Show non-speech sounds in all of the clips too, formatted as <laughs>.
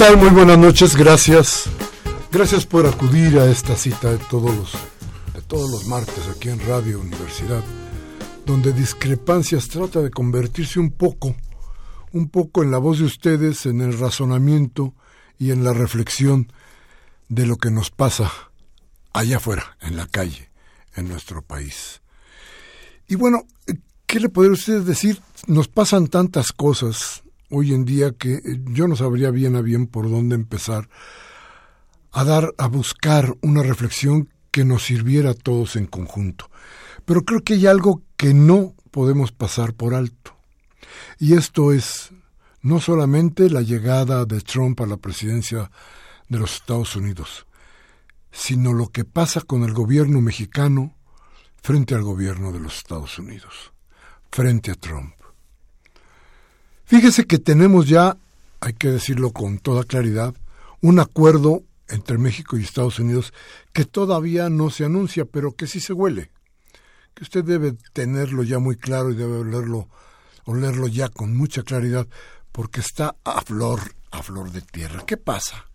Tal? Muy buenas noches, gracias. Gracias por acudir a esta cita de todos los, de todos los martes aquí en Radio Universidad, donde Discrepancias trata de convertirse un poco, un poco en la voz de ustedes, en el razonamiento y en la reflexión de lo que nos pasa allá afuera, en la calle, en nuestro país. Y bueno, ¿qué le podría ustedes decir? Nos pasan tantas cosas hoy en día que yo no sabría bien a bien por dónde empezar a dar, a buscar una reflexión que nos sirviera a todos en conjunto. Pero creo que hay algo que no podemos pasar por alto. Y esto es no solamente la llegada de Trump a la presidencia de los Estados Unidos, sino lo que pasa con el gobierno mexicano frente al gobierno de los Estados Unidos, frente a Trump. Fíjese que tenemos ya, hay que decirlo con toda claridad, un acuerdo entre México y Estados Unidos que todavía no se anuncia, pero que sí se huele. Que usted debe tenerlo ya muy claro y debe olerlo, olerlo ya con mucha claridad, porque está a flor, a flor de tierra. ¿Qué pasa?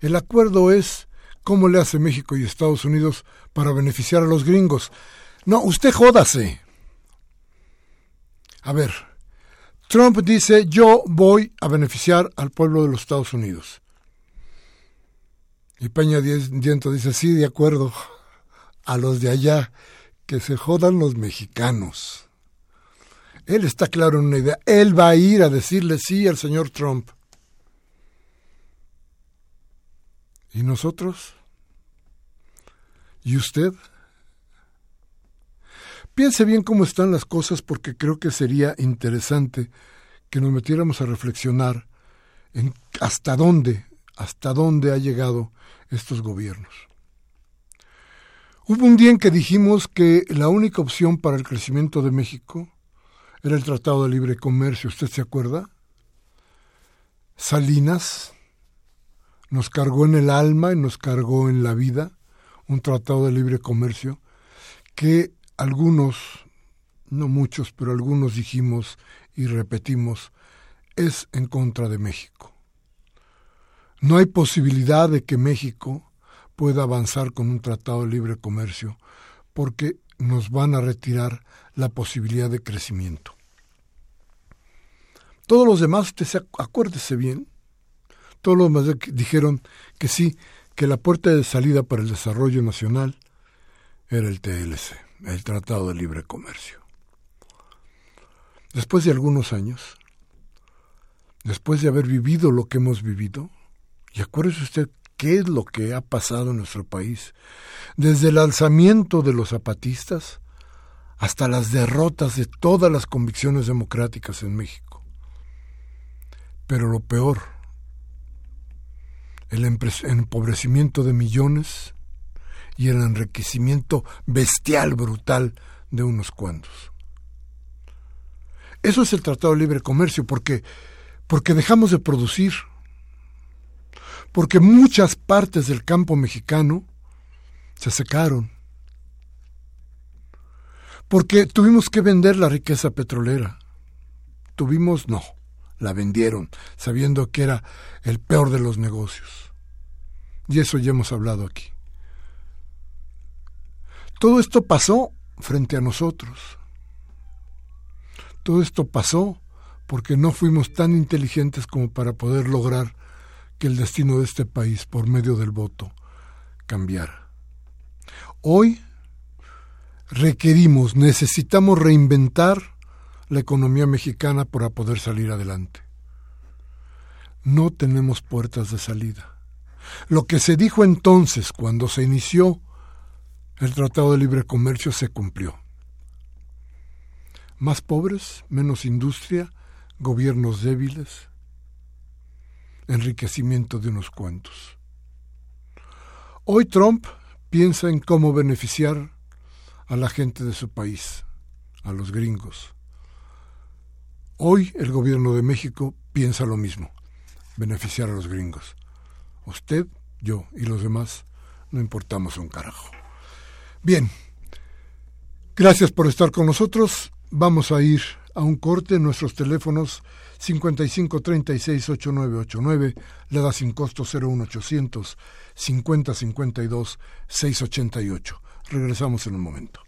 El acuerdo es cómo le hace México y Estados Unidos para beneficiar a los gringos. No, usted jódase. A ver, Trump dice, yo voy a beneficiar al pueblo de los Estados Unidos. Y Peña Diento dice, sí, de acuerdo, a los de allá, que se jodan los mexicanos. Él está claro en una idea, él va a ir a decirle sí al señor Trump. ¿Y nosotros? ¿Y usted? Piense bien cómo están las cosas porque creo que sería interesante que nos metiéramos a reflexionar en hasta dónde, hasta dónde ha llegado estos gobiernos. Hubo un día en que dijimos que la única opción para el crecimiento de México era el Tratado de Libre Comercio, ¿usted se acuerda? Salinas nos cargó en el alma y nos cargó en la vida un Tratado de Libre Comercio que algunos, no muchos, pero algunos dijimos y repetimos, es en contra de México. No hay posibilidad de que México pueda avanzar con un tratado de libre comercio porque nos van a retirar la posibilidad de crecimiento. Todos los demás, acuérdese bien, todos los demás dijeron que sí, que la puerta de salida para el desarrollo nacional era el TLC el Tratado de Libre Comercio. Después de algunos años, después de haber vivido lo que hemos vivido, y acuérdese usted qué es lo que ha pasado en nuestro país, desde el alzamiento de los zapatistas hasta las derrotas de todas las convicciones democráticas en México. Pero lo peor, el empobrecimiento de millones y el enriquecimiento bestial, brutal de unos cuantos. Eso es el Tratado de Libre Comercio, porque, porque dejamos de producir, porque muchas partes del campo mexicano se secaron. Porque tuvimos que vender la riqueza petrolera. Tuvimos, no, la vendieron, sabiendo que era el peor de los negocios. Y eso ya hemos hablado aquí. Todo esto pasó frente a nosotros. Todo esto pasó porque no fuimos tan inteligentes como para poder lograr que el destino de este país, por medio del voto, cambiara. Hoy requerimos, necesitamos reinventar la economía mexicana para poder salir adelante. No tenemos puertas de salida. Lo que se dijo entonces cuando se inició el Tratado de Libre Comercio se cumplió. Más pobres, menos industria, gobiernos débiles, enriquecimiento de unos cuantos. Hoy Trump piensa en cómo beneficiar a la gente de su país, a los gringos. Hoy el gobierno de México piensa lo mismo, beneficiar a los gringos. Usted, yo y los demás no importamos un carajo. Bien, gracias por estar con nosotros. Vamos a ir a un corte. Nuestros teléfonos 55368989, le da sin costo 01800 5052 688. Regresamos en un momento.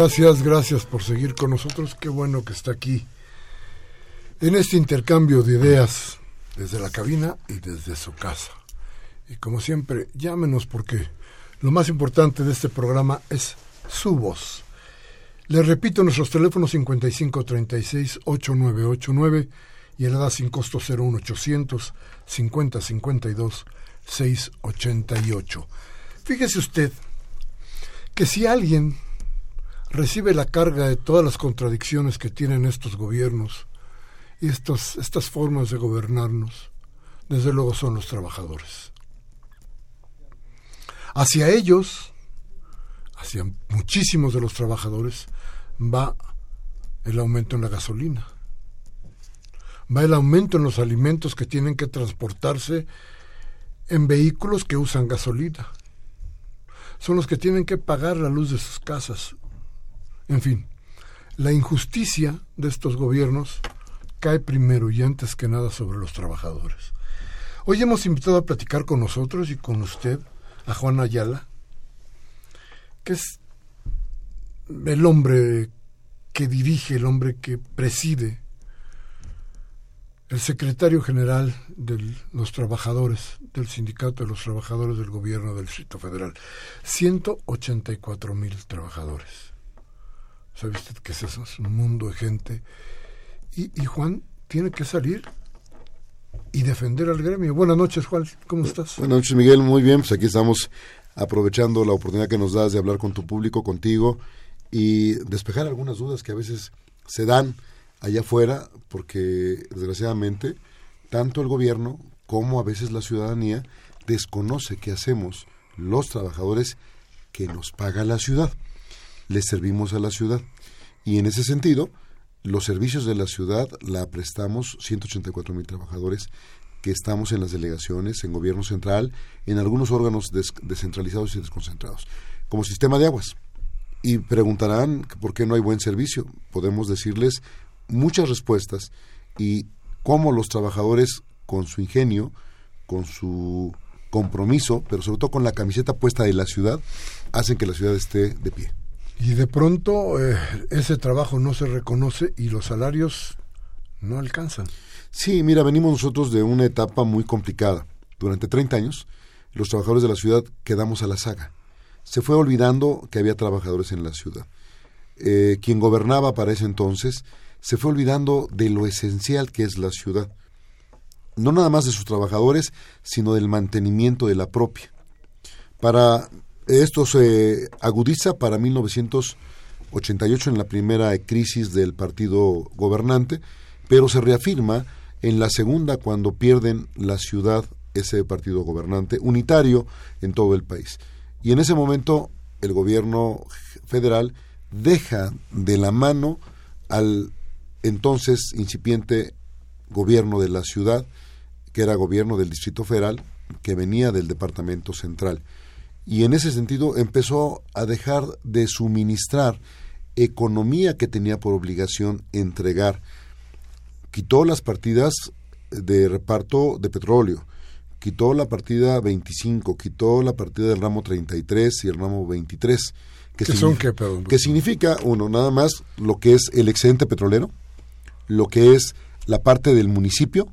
Gracias, gracias por seguir con nosotros. Qué bueno que está aquí en este intercambio de ideas desde la cabina y desde su casa. Y como siempre, llámenos porque lo más importante de este programa es su voz. Les repito, nuestros teléfonos 5536-8989 y el edad sin costo 01800 5052 688. Fíjese usted que si alguien recibe la carga de todas las contradicciones que tienen estos gobiernos y estos, estas formas de gobernarnos, desde luego son los trabajadores. Hacia ellos, hacia muchísimos de los trabajadores, va el aumento en la gasolina, va el aumento en los alimentos que tienen que transportarse en vehículos que usan gasolina. Son los que tienen que pagar la luz de sus casas, en fin, la injusticia de estos gobiernos cae primero y antes que nada sobre los trabajadores. Hoy hemos invitado a platicar con nosotros y con usted a Juan Ayala, que es el hombre que dirige, el hombre que preside, el secretario general de los trabajadores, del sindicato de los trabajadores del gobierno del Distrito Federal. 184 mil trabajadores. ¿Sabe usted qué es eso? Es un mundo de gente. Y, Juan tiene que salir y defender al gremio. Buenas noches, Juan. ¿Cómo estás? Buenas noches, Miguel. Muy bien. Pues aquí estamos aprovechando la oportunidad que nos das de hablar con tu público, contigo, y despejar algunas dudas que a veces se dan allá afuera, porque desgraciadamente tanto el gobierno como a veces la ciudadanía desconoce qué hacemos los trabajadores que nos paga la ciudad. Les servimos a la ciudad. Y en ese sentido, los servicios de la ciudad la prestamos 184 mil trabajadores que estamos en las delegaciones, en gobierno central, en algunos órganos descentralizados y desconcentrados, como sistema de aguas. Y preguntarán por qué no hay buen servicio. Podemos decirles muchas respuestas y cómo los trabajadores con su ingenio, con su compromiso, pero sobre todo con la camiseta puesta de la ciudad, hacen que la ciudad esté de pie. Y de pronto eh, ese trabajo no se reconoce y los salarios no alcanzan. Sí, mira, venimos nosotros de una etapa muy complicada. Durante 30 años, los trabajadores de la ciudad quedamos a la saga. Se fue olvidando que había trabajadores en la ciudad. Eh, quien gobernaba para ese entonces se fue olvidando de lo esencial que es la ciudad. No nada más de sus trabajadores, sino del mantenimiento de la propia. Para esto se agudiza para 1988 en la primera crisis del partido gobernante, pero se reafirma en la segunda cuando pierden la ciudad ese partido gobernante unitario en todo el país. Y en ese momento el gobierno federal deja de la mano al entonces incipiente gobierno de la ciudad, que era gobierno del Distrito Federal, que venía del Departamento Central. Y en ese sentido empezó a dejar de suministrar economía que tenía por obligación entregar quitó las partidas de reparto de petróleo, quitó la partida 25, quitó la partida del ramo 33 y el ramo 23. Que son qué, Que significa, uno, nada más lo que es el excedente petrolero, lo que es la parte del municipio,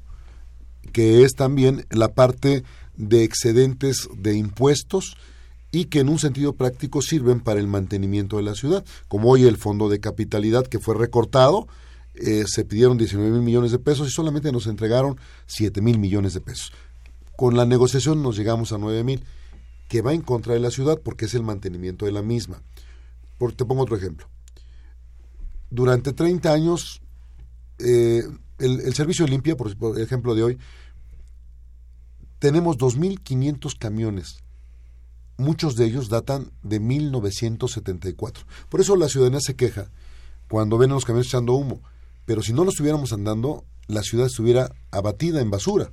que es también la parte de excedentes de impuestos y que en un sentido práctico sirven para el mantenimiento de la ciudad, como hoy el fondo de capitalidad que fue recortado, eh, se pidieron 19 mil millones de pesos y solamente nos entregaron 7 mil millones de pesos. Con la negociación nos llegamos a 9 mil, que va en contra de la ciudad porque es el mantenimiento de la misma. Por, te pongo otro ejemplo. Durante 30 años, eh, el, servicio limpia, por, por ejemplo de hoy, tenemos 2.500 camiones. Muchos de ellos datan de 1974. Por eso la ciudadanía se queja cuando ven a los camiones echando humo pero si no lo estuviéramos andando, la ciudad estuviera abatida en basura.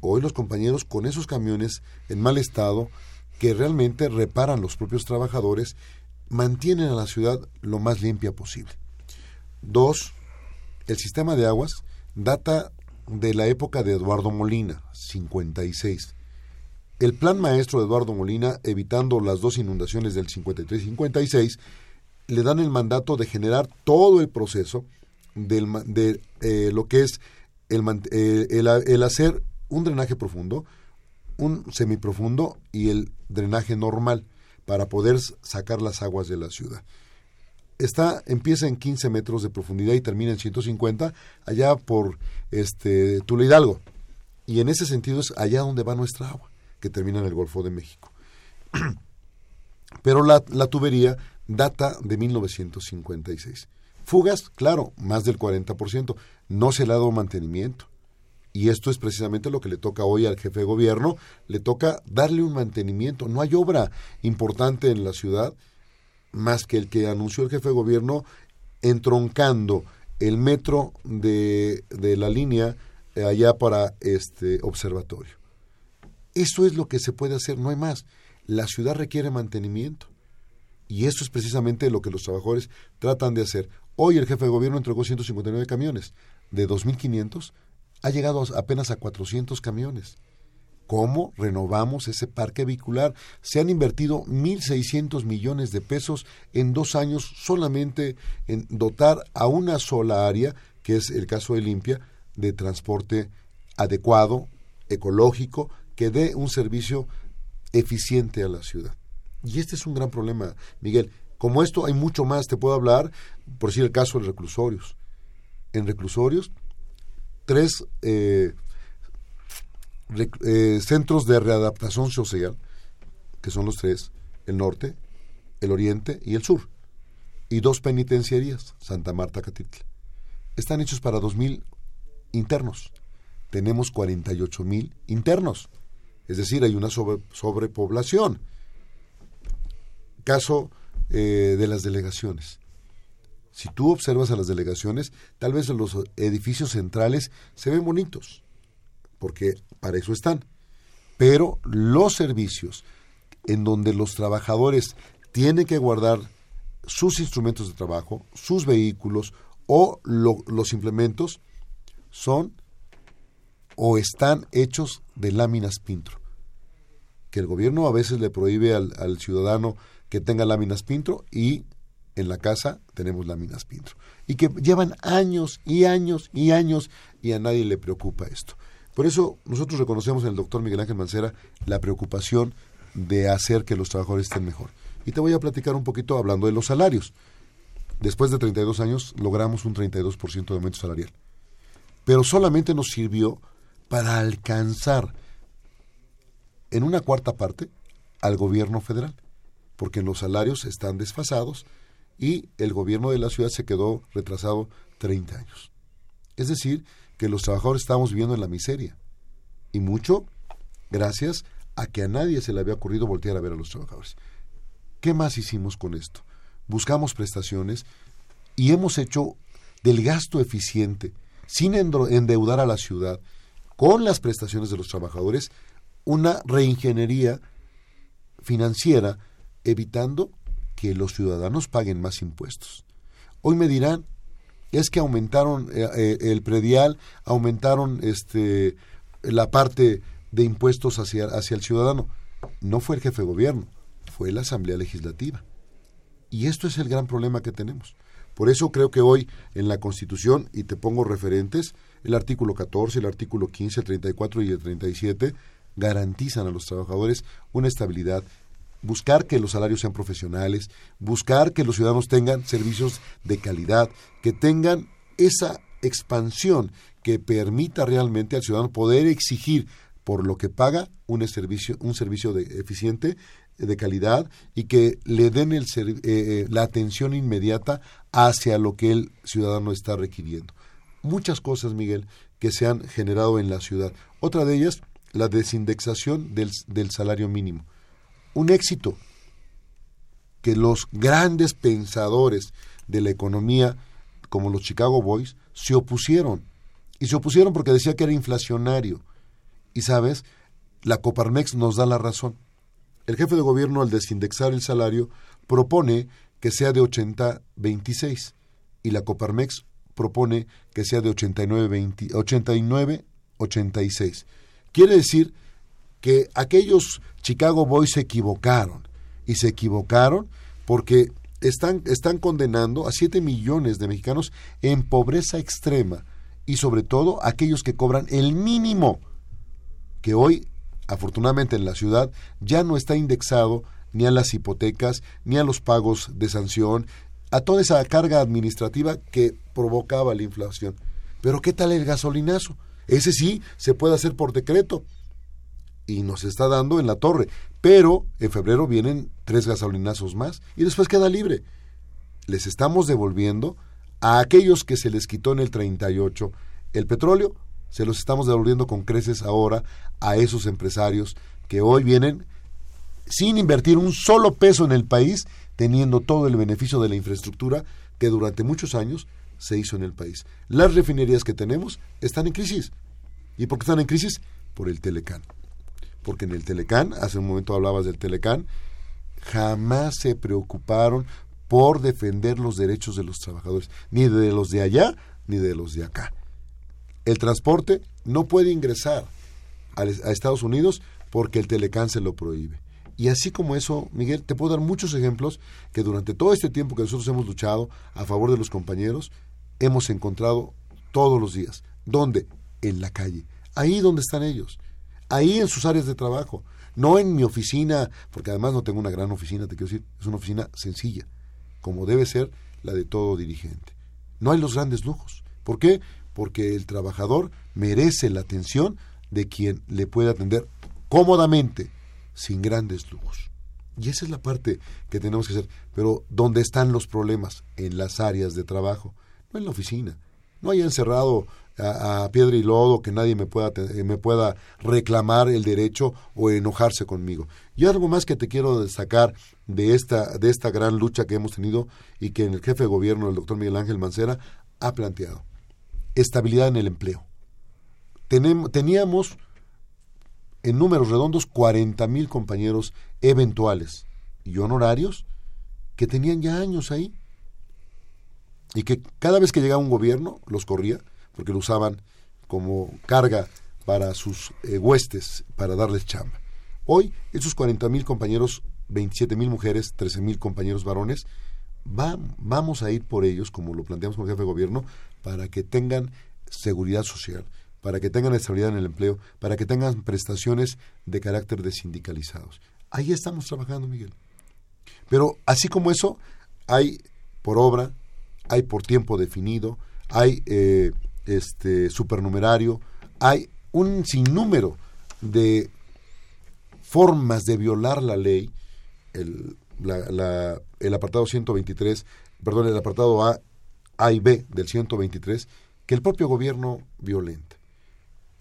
Hoy los compañeros con esos camiones en mal estado, que realmente reparan los propios trabajadores, mantienen a la ciudad lo más limpia posible. Dos, el sistema de aguas data de la época de Eduardo Molina, 56. El plan maestro de Eduardo Molina, evitando las dos inundaciones del 53 y 56, le dan el mandato de generar todo el proceso de eh, lo que es el, eh, el, hacer un drenaje profundo, un semiprofundo y el drenaje normal para poder sacar las aguas de la ciudad. Está, empieza en 15 metros de profundidad y termina en 150 allá por este Tula Hidalgo. Y en ese sentido es allá donde va nuestra agua, que termina en el Golfo de México. <clears throat> Pero la, tubería data de 1956. Fugas, claro, más del 40%. No se le ha dado mantenimiento. Y esto es precisamente lo que le toca hoy al jefe de gobierno. Le toca darle un mantenimiento. No hay obra importante en la ciudad más que el que anunció el jefe de gobierno entroncando el metro de, de la línea eh, allá para este observatorio. Eso es lo que se puede hacer, no hay más. La ciudad requiere mantenimiento. Y eso es precisamente lo que los trabajadores tratan de hacer. Hoy el jefe de gobierno entregó 159 camiones. De 2.500 ha llegado apenas a 400 camiones. ¿Cómo renovamos ese parque vehicular? Se han invertido 1.600 millones de pesos en dos años solamente en dotar a una sola área, que es el caso de Limpia, de transporte adecuado, ecológico, que dé un servicio eficiente a la ciudad. Y este es un gran problema, Miguel. Como esto hay mucho más, te puedo hablar, por decir el caso de reclusorios. En reclusorios, tres eh, eh, centros de readaptación social que son los tres, el norte, el oriente y el sur, y dos penitenciarías, Santa Marta, Catitla. Están hechos para 2.000 internos. Tenemos 48.000 internos. Es decir, hay una sobrepoblación. Caso eh, de las delegaciones. Si tú observas a las delegaciones, tal vez los edificios centrales se ven bonitos, porque para eso están. Pero los servicios en donde los trabajadores tienen que guardar sus instrumentos de trabajo, sus vehículos o los implementos, son o están hechos de láminas Pintro. Que el gobierno a veces le prohíbe al, al ciudadano que tenga láminas Pintro y en la casa tenemos láminas Pintro. Y que llevan años y años y años y a nadie le preocupa esto. Por eso nosotros reconocemos en el doctor Miguel Ángel Mancera la preocupación de hacer que los trabajadores estén mejor. Y te voy a platicar un poquito hablando de los salarios. Después de 32 años logramos un 32% de aumento salarial. Pero solamente nos sirvió para alcanzar en una cuarta parte al gobierno federal, porque los salarios están desfasados y el gobierno de la ciudad se quedó retrasado 30 años. Es decir, que los trabajadores estábamos viviendo en la miseria. Y mucho gracias a que a nadie se le había ocurrido voltear a ver a los trabajadores. ¿Qué más hicimos con esto? Buscamos prestaciones y hemos hecho del gasto eficiente, sin endeudar a la ciudad, con las prestaciones de los trabajadores, una reingeniería financiera, evitando que los ciudadanos paguen más impuestos. Hoy me dirán, es que aumentaron eh, eh, el predial, aumentaron este la parte de impuestos hacia, hacia el ciudadano. No fue el jefe de gobierno, fue la Asamblea Legislativa. Y esto es el gran problema que tenemos. Por eso creo que hoy en la Constitución, y te pongo referentes, el artículo 14, el artículo 15, el 34 y el 37 garantizan a los trabajadores una estabilidad buscar que los salarios sean profesionales, buscar que los ciudadanos tengan servicios de calidad, que tengan esa expansión que permita realmente al ciudadano poder exigir por lo que paga un servicio, un servicio de, eficiente, de calidad y que le den el, eh, eh, la atención inmediata hacia lo que el ciudadano está requiriendo. Muchas cosas, Miguel, que se han generado en la ciudad. Otra de ellas, la desindexación del, del salario mínimo un éxito que los grandes pensadores de la economía, como los Chicago Boys, se opusieron. Y se opusieron porque decía que era inflacionario. Y sabes, la Coparmex nos da la razón. El jefe de gobierno, al desindexar el salario, propone que sea de 80-26 y la Coparmex propone que sea de 89-86. Quiere decir que aquellos Chicago Boys se equivocaron y se equivocaron porque están, están condenando a 7 millones de mexicanos en pobreza extrema y sobre todo aquellos que cobran el mínimo que hoy afortunadamente en la ciudad ya no está indexado ni a las hipotecas ni a los pagos de sanción a toda esa carga administrativa que provocaba la inflación. Pero ¿qué tal el gasolinazo? Ese sí se puede hacer por decreto y nos está dando en la torre. Pero en febrero vienen tres gasolinazos más y después queda libre. Les estamos devolviendo a aquellos que se les quitó en el 38 el petróleo, se los estamos devolviendo con creces ahora a esos empresarios que hoy vienen sin invertir un solo peso en el país, teniendo todo el beneficio de la infraestructura que durante muchos años se hizo en el país. Las refinerías que tenemos están en crisis. ¿Y por qué están en crisis? Por el Telecán porque en el Telecán, hace un momento hablabas del Telecán, jamás se preocuparon por defender los derechos de los trabajadores, ni de los de allá ni de los de acá. El transporte no puede ingresar a, Estados Unidos porque el Telecán se lo prohíbe. Y así como eso, Miguel, te puedo dar muchos ejemplos que durante todo este tiempo que nosotros hemos luchado a favor de los compañeros, hemos encontrado todos los días. ¿Dónde? En la calle. Ahí donde están ellos ahí en sus áreas de trabajo, no en mi oficina, porque además no tengo una gran oficina, te quiero decir, es una oficina sencilla, como debe ser la de todo dirigente. No hay los grandes lujos. ¿Por qué? Porque el trabajador merece la atención de quien le puede atender cómodamente, sin grandes lujos. Y esa es la parte que tenemos que hacer. Pero ¿dónde están los problemas? En las áreas de trabajo, no en la oficina. No hay encerrado a, piedra y lodo que nadie me pueda, me pueda reclamar el derecho o enojarse conmigo. Y algo más que te quiero destacar de esta, de esta gran lucha que hemos tenido y que el jefe de gobierno, el doctor Miguel Ángel Mancera, ha planteado. Estabilidad en el empleo. teníamos en números redondos 40 mil compañeros eventuales y honorarios que tenían ya años ahí y que cada vez que llegaba un gobierno los corría porque lo usaban como carga para sus eh, huestes, para darles chamba. Hoy, esos 40 mil compañeros, 27 mil mujeres, 13 mil compañeros varones, vamos a ir por ellos, como lo planteamos el jefe de gobierno, para que tengan seguridad social, para que tengan estabilidad en el empleo, para que tengan prestaciones de carácter de sindicalizados. Ahí estamos trabajando, Miguel. Pero así como eso, hay por obra, hay por tiempo definido, hay eh, este supernumerario, hay un sinnúmero de formas de violar la ley, el, el apartado 123, perdón, el apartado A, A y B del 123, que el propio gobierno violenta.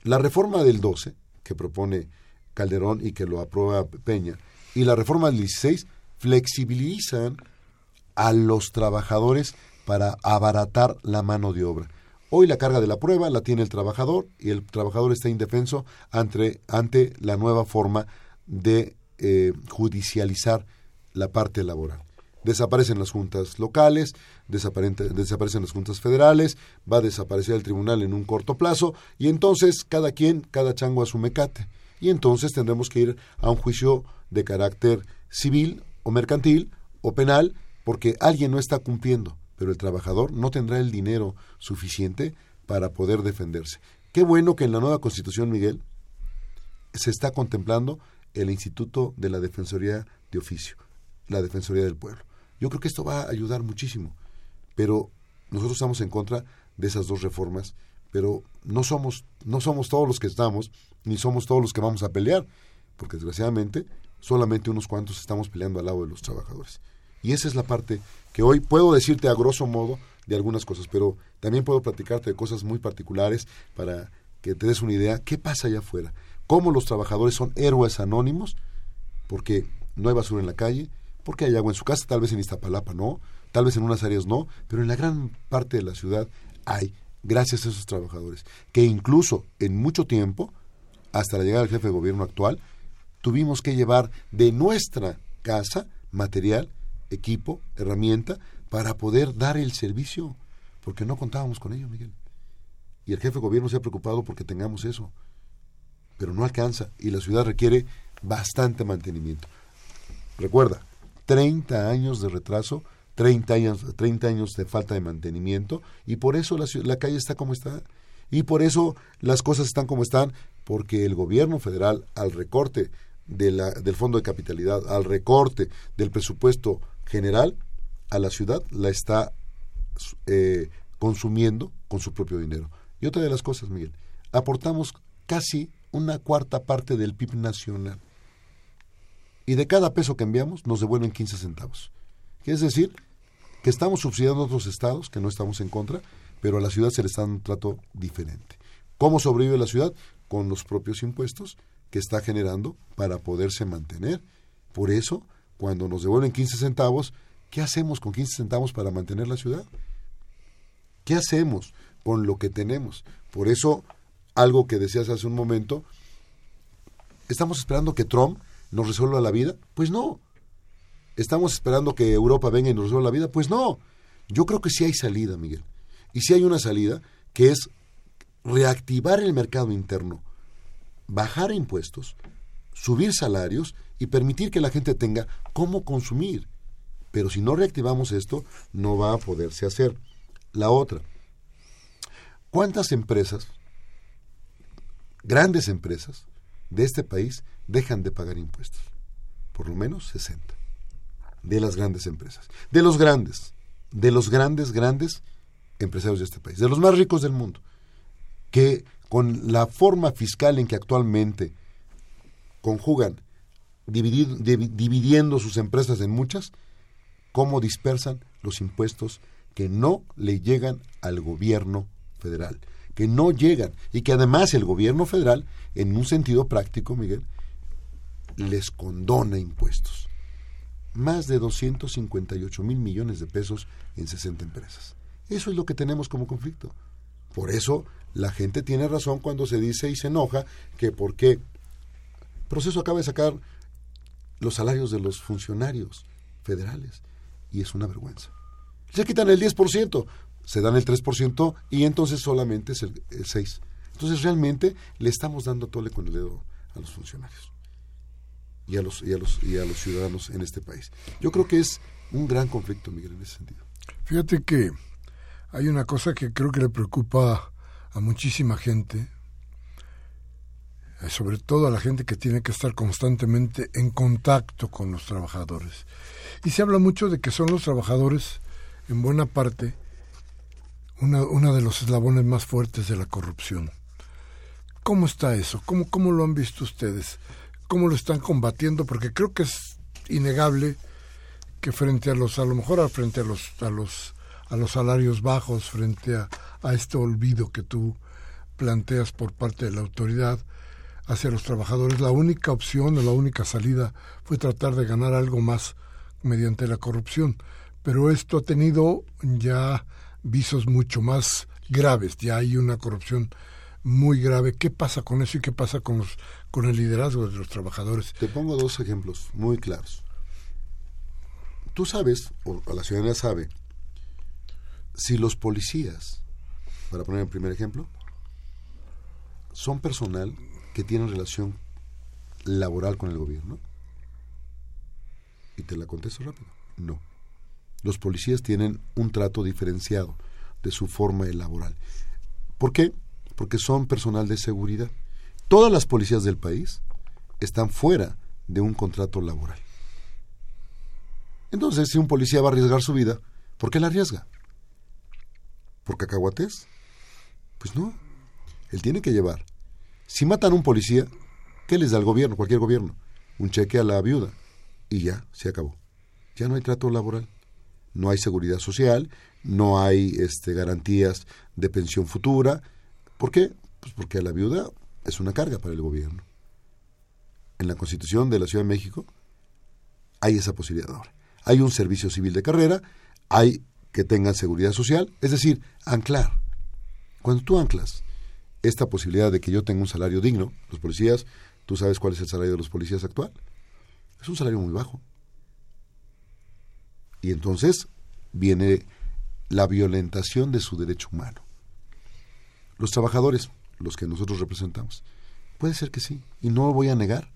La reforma del 12, que propone Calderón y que lo aprueba Peña, y la reforma del 16 flexibilizan a los trabajadores para abaratar la mano de obra. Hoy la carga de la prueba la tiene el trabajador y el trabajador está indefenso ante, ante la nueva forma de eh, judicializar la parte laboral. Desaparecen las juntas locales, desaparecen las juntas federales, va a desaparecer el tribunal en un corto plazo y entonces cada quien, cada chango a su mecate. Y entonces tendremos que ir a un juicio de carácter civil o mercantil o penal porque alguien no está cumpliendo pero el trabajador no tendrá el dinero suficiente para poder defenderse. Qué bueno que en la nueva Constitución, Miguel, se está contemplando el Instituto de la Defensoría de Oficio, la Defensoría del Pueblo. Yo creo que esto va a ayudar muchísimo, pero nosotros estamos en contra de esas dos reformas, pero no somos, no somos todos los que estamos, ni somos todos los que vamos a pelear, porque desgraciadamente solamente unos cuantos estamos peleando al lado de los trabajadores. Y esa es la parte que hoy puedo decirte a grosso modo de algunas cosas, pero también puedo platicarte de cosas muy particulares para que te des una idea qué pasa allá afuera, cómo los trabajadores son héroes anónimos, porque no hay basura en la calle, porque hay agua en su casa, tal vez en Iztapalapa no, tal vez en unas áreas no, pero en la gran parte de la ciudad hay, gracias a esos trabajadores, que incluso en mucho tiempo, hasta la llegada del jefe de gobierno actual, tuvimos que llevar de nuestra casa material equipo, herramienta, para poder dar el servicio, porque no contábamos con ello, Miguel. Y el jefe de gobierno se ha preocupado porque tengamos eso, pero no alcanza y la ciudad requiere bastante mantenimiento. Recuerda, 30 años de retraso, 30 años, 30 años de falta de mantenimiento y por eso la, la calle está como está. Y por eso las cosas están como están, porque el gobierno federal, al recorte de la, del fondo de capitalidad, al recorte del presupuesto general a la ciudad la está eh, consumiendo con su propio dinero. Y otra de las cosas, Miguel, aportamos casi una cuarta parte del PIB nacional. Y de cada peso que enviamos nos devuelven 15 centavos. Es decir, que estamos subsidiando a otros estados, que no estamos en contra, pero a la ciudad se le está dando un trato diferente. ¿Cómo sobrevive la ciudad? Con los propios impuestos que está generando para poderse mantener. Por eso cuando nos devuelven 15 centavos, ¿qué hacemos con 15 centavos para mantener la ciudad? ¿Qué hacemos con lo que tenemos? Por eso, algo que decías hace un momento, ¿estamos esperando que Trump nos resuelva la vida? Pues no. ¿Estamos esperando que Europa venga y nos resuelva la vida? Pues no. Yo creo que sí hay salida, Miguel. Y sí hay una salida que es reactivar el mercado interno, bajar impuestos, subir salarios y permitir que la gente tenga cómo consumir. Pero si no reactivamos esto, no va a poderse hacer. La otra, ¿cuántas empresas, grandes empresas de este país, dejan de pagar impuestos? Por lo menos 60. De las grandes empresas. De los grandes, de los grandes, grandes empresarios de este país, de los más ricos del mundo, que con la forma fiscal en que actualmente conjugan dividiendo sus empresas en muchas, cómo dispersan los impuestos que no le llegan al gobierno federal, que no llegan y que además el gobierno federal, en un sentido práctico, Miguel, les condona impuestos. Más de 258 mil millones de pesos en 60 empresas. Eso es lo que tenemos como conflicto. Por eso la gente tiene razón cuando se dice y se enoja que por qué. Proceso acaba de sacar los salarios de los funcionarios federales y es una vergüenza. Se quitan el 10%, se dan el 3% y entonces solamente es el, 6%. Entonces realmente le estamos dando tole con el dedo a los funcionarios y a los, y a los, y a los ciudadanos en este país. Yo creo que es un gran conflicto, Miguel, en ese sentido. Fíjate que hay una cosa que creo que le preocupa a muchísima gente, eh, sobre todo a la gente que tiene que estar constantemente en contacto con los trabajadores. Y se habla mucho de que son los trabajadores, en buena parte, una, una de los eslabones más fuertes de la corrupción. ¿Cómo está eso? ¿Cómo, ¿Cómo lo han visto ustedes? ¿Cómo lo están combatiendo? Porque creo que es innegable que frente a los, a lo mejor frente a los, a los a los salarios bajos frente a, a este olvido que tú planteas por parte de la autoridad hacia los trabajadores. La única opción o la única salida fue tratar de ganar algo más mediante la corrupción. Pero esto ha tenido ya visos mucho más graves, ya hay una corrupción muy grave. ¿Qué pasa con eso y qué pasa con, los, con el liderazgo de los trabajadores? Te pongo dos ejemplos muy claros. Tú sabes, o la ciudadanía sabe, si los policías, para poner el primer ejemplo, son personal que tienen relación laboral con el gobierno, y te la contesto rápido, no. Los policías tienen un trato diferenciado de su forma laboral. ¿Por qué? Porque son personal de seguridad. Todas las policías del país están fuera de un contrato laboral. Entonces, si un policía va a arriesgar su vida, ¿por qué la arriesga? ¿Por cacahuates? Pues no. Él tiene que llevar. Si matan a un policía, ¿qué les da el gobierno, cualquier gobierno? Un cheque a la viuda. Y ya, se acabó. Ya no hay trato laboral. No hay seguridad social, no hay este, garantías de pensión futura. ¿Por qué? Pues porque la viuda es una carga para el gobierno. En la Constitución de la Ciudad de México hay esa posibilidad ahora. Hay un servicio civil de carrera, hay que tengan seguridad social, es decir, anclar. Cuando tú anclas esta posibilidad de que yo tenga un salario digno, los policías, ¿tú sabes cuál es el salario de los policías actual? Es un salario muy bajo. Y entonces viene la violentación de su derecho humano. Los trabajadores, los que nosotros representamos, puede ser que sí, y no lo voy a negar,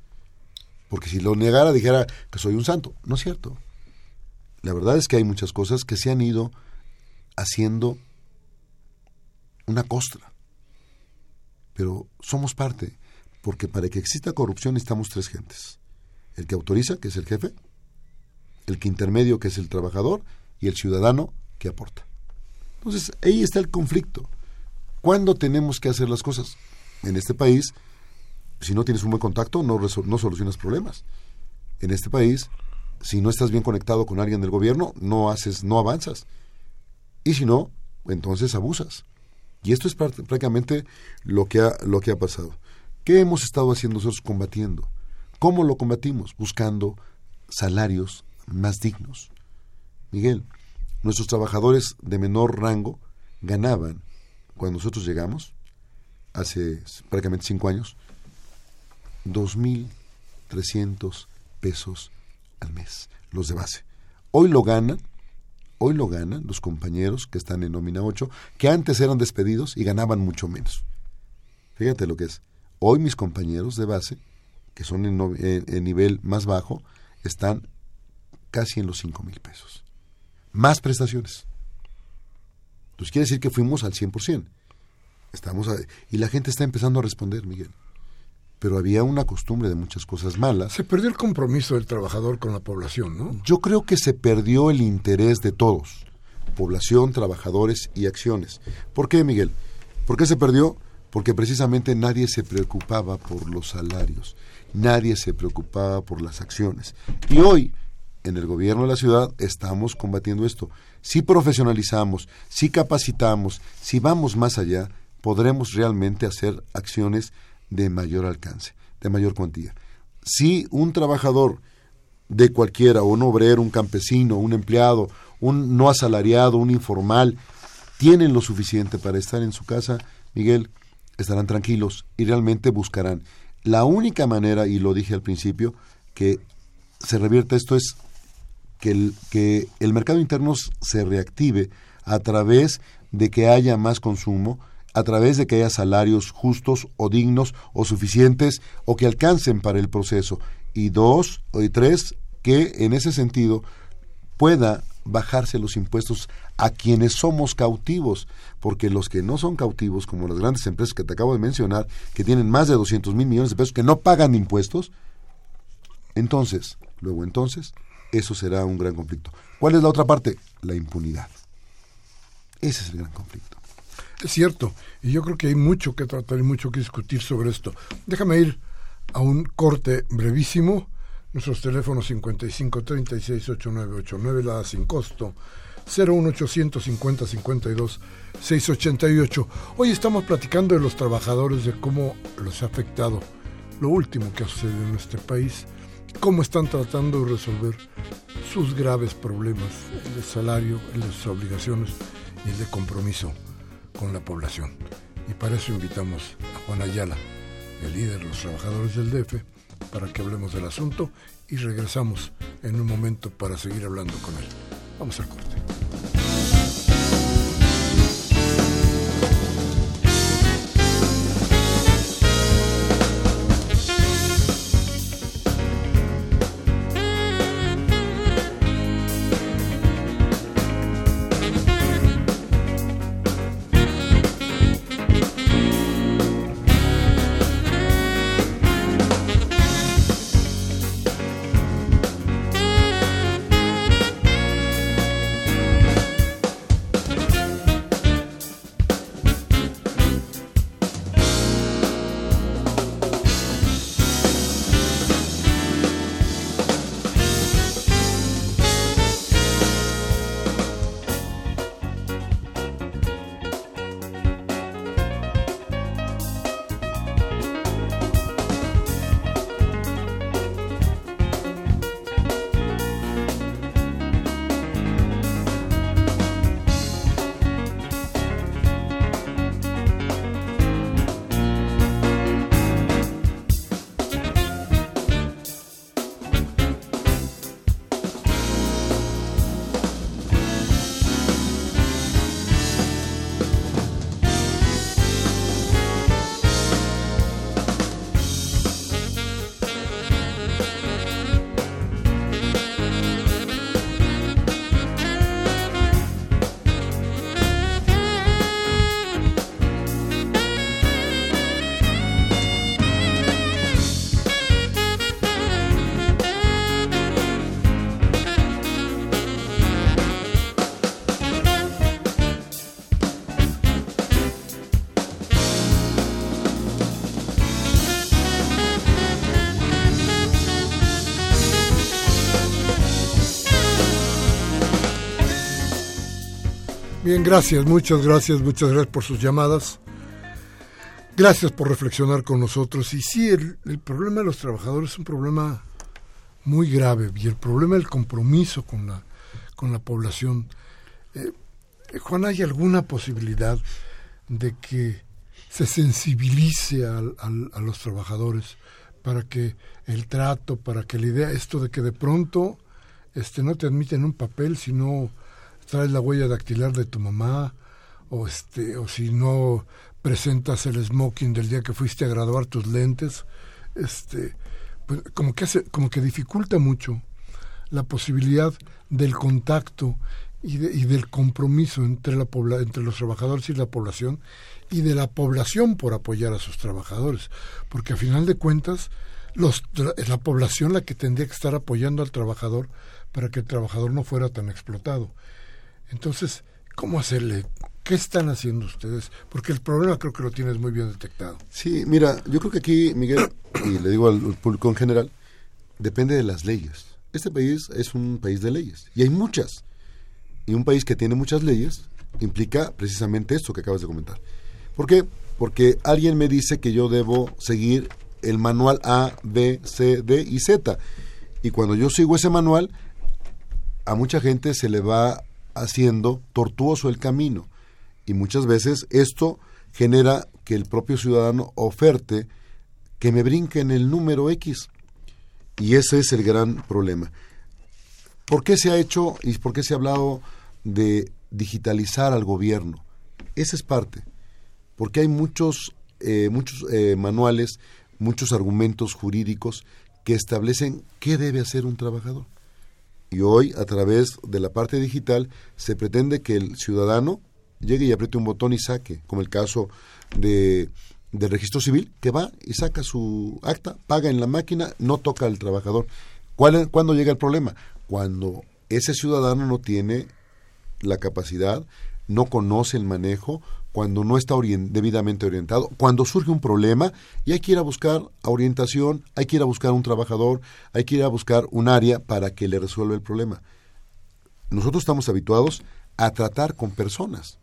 porque si lo negara dijera que soy un santo, no es cierto. La verdad es que hay muchas cosas que se han ido haciendo una costra. Pero somos parte, porque para que exista corrupción estamos tres gentes. El que autoriza, que es el jefe, el que intermedio, que es el trabajador, y el ciudadano, que aporta. Entonces, ahí está el conflicto. ¿Cuándo tenemos que hacer las cosas? En este país, si no tienes un buen contacto, no, no solucionas problemas. En este país, si no estás bien conectado con alguien del gobierno, no haces, no avanzas. Y si no, entonces abusas. Y esto es prácticamente lo que ha, lo que ha pasado. ¿Qué hemos estado haciendo nosotros combatiendo? ¿Cómo lo combatimos? Buscando salarios más dignos. Miguel, nuestros trabajadores de menor rango ganaban, cuando nosotros llegamos, hace prácticamente cinco años, 2.300 pesos al mes, los de base. Hoy lo ganan, hoy lo ganan los compañeros que están en nómina 8, que antes eran despedidos y ganaban mucho menos. Fíjate lo que es. Hoy mis compañeros de base, que son en, nivel más bajo, están casi en los 5 mil pesos. Más prestaciones. Entonces quiere decir que fuimos al 100%. Estamos y la gente está empezando a responder, Miguel pero había una costumbre de muchas cosas malas. Se perdió el compromiso del trabajador con la población, ¿no? Yo creo que se perdió el interés de todos, población, trabajadores y acciones. ¿Por qué, Miguel? ¿Por qué se perdió? porque precisamente nadie se preocupaba por los salarios, nadie se preocupaba por las acciones. Y hoy, en el gobierno de la ciudad, estamos combatiendo esto. Si profesionalizamos, si capacitamos, si vamos más allá, podremos realmente hacer acciones de mayor alcance, de mayor cuantía. Si un trabajador de cualquiera, un obrero, un campesino, un empleado, un no asalariado, un informal, tienen lo suficiente para estar en su casa, Miguel, estarán tranquilos y realmente buscarán. La única manera, y lo dije al principio, que se revierta esto es que el, mercado interno se reactive a través de que haya más consumo, a través de que haya salarios justos o dignos o suficientes o que alcancen para el proceso. Y dos, y tres, que en ese sentido pueda bajarse los impuestos a quienes somos cautivos, porque los que no son cautivos, como las grandes empresas que te acabo de mencionar, que tienen más de 200 mil millones de pesos, que no pagan impuestos, entonces, luego entonces, eso será un gran conflicto. ¿Cuál es la otra parte? La impunidad. Ese es el gran conflicto. Es cierto, y yo creo que hay mucho que tratar y mucho que discutir sobre esto. Déjame ir a un corte brevísimo Nuestros teléfonos 55 36 8989, la sin costo, 01850 52 688. Hoy estamos platicando de los trabajadores, de cómo los ha afectado lo último que ha sucedido en este país, cómo están tratando de resolver sus graves problemas, el de salario, el de sus obligaciones y el de compromiso con la población. Y para eso invitamos a Juan Ayala, el líder de los trabajadores del DF, para que hablemos del asunto y regresamos en un momento para seguir hablando con él. Vamos al corte. Bien, gracias, muchas gracias, muchas gracias por sus llamadas. Gracias por reflexionar con nosotros. Y sí, el, problema de los trabajadores es un problema muy grave y el problema del compromiso con la, con la población. Eh, Juan, ¿hay alguna posibilidad de que se sensibilice a los trabajadores para que el trato, para que la idea, esto de que de pronto este, no te admiten un papel, sino traes la huella dactilar de tu mamá o este o si no presentas el smoking del día que fuiste a graduar tus lentes este pues como que hace como que dificulta mucho la posibilidad del contacto y, y del compromiso entre la entre los trabajadores y la población y de la población por apoyar a sus trabajadores. Porque a final de cuentas los, la población la que tendría que estar apoyando al trabajador para que el trabajador no fuera tan explotado entonces, ¿cómo hacerle ¿Qué están haciendo ustedes? Porque el problema creo que lo tienes muy bien detectado. Sí, mira, yo creo que aquí, Miguel, y le digo al público en general, depende de las leyes. Este país es un país de leyes, y hay muchas. Y un país que tiene muchas leyes implica precisamente esto que acabas de comentar. ¿Por qué? Porque alguien me dice que yo debo seguir el manual A, B, C, D y Z. Y cuando yo sigo ese manual, a mucha gente se le va haciendo tortuoso el camino. Y muchas veces esto genera que el propio ciudadano oferte que me brinque en el número X. Y ese es el gran problema. ¿Por qué se ha hecho y por qué se ha hablado de digitalizar al gobierno? Esa es parte. Porque hay muchos, eh, muchos eh, manuales, muchos argumentos jurídicos que establecen qué debe hacer un trabajador. Y hoy, a través de la parte digital, se pretende que el ciudadano llegue y apriete un botón y saque, como el caso de del registro civil que va y saca su acta, paga en la máquina, no toca al trabajador. ¿Cuál, ¿Cuándo llega el problema? Cuando ese ciudadano no tiene la capacidad, no conoce el manejo, cuando no está debidamente orientado, cuando surge un problema y hay que ir a buscar orientación, hay que ir a buscar un trabajador, hay que ir a buscar un área para que le resuelva el problema. Nosotros estamos habituados a tratar con personas,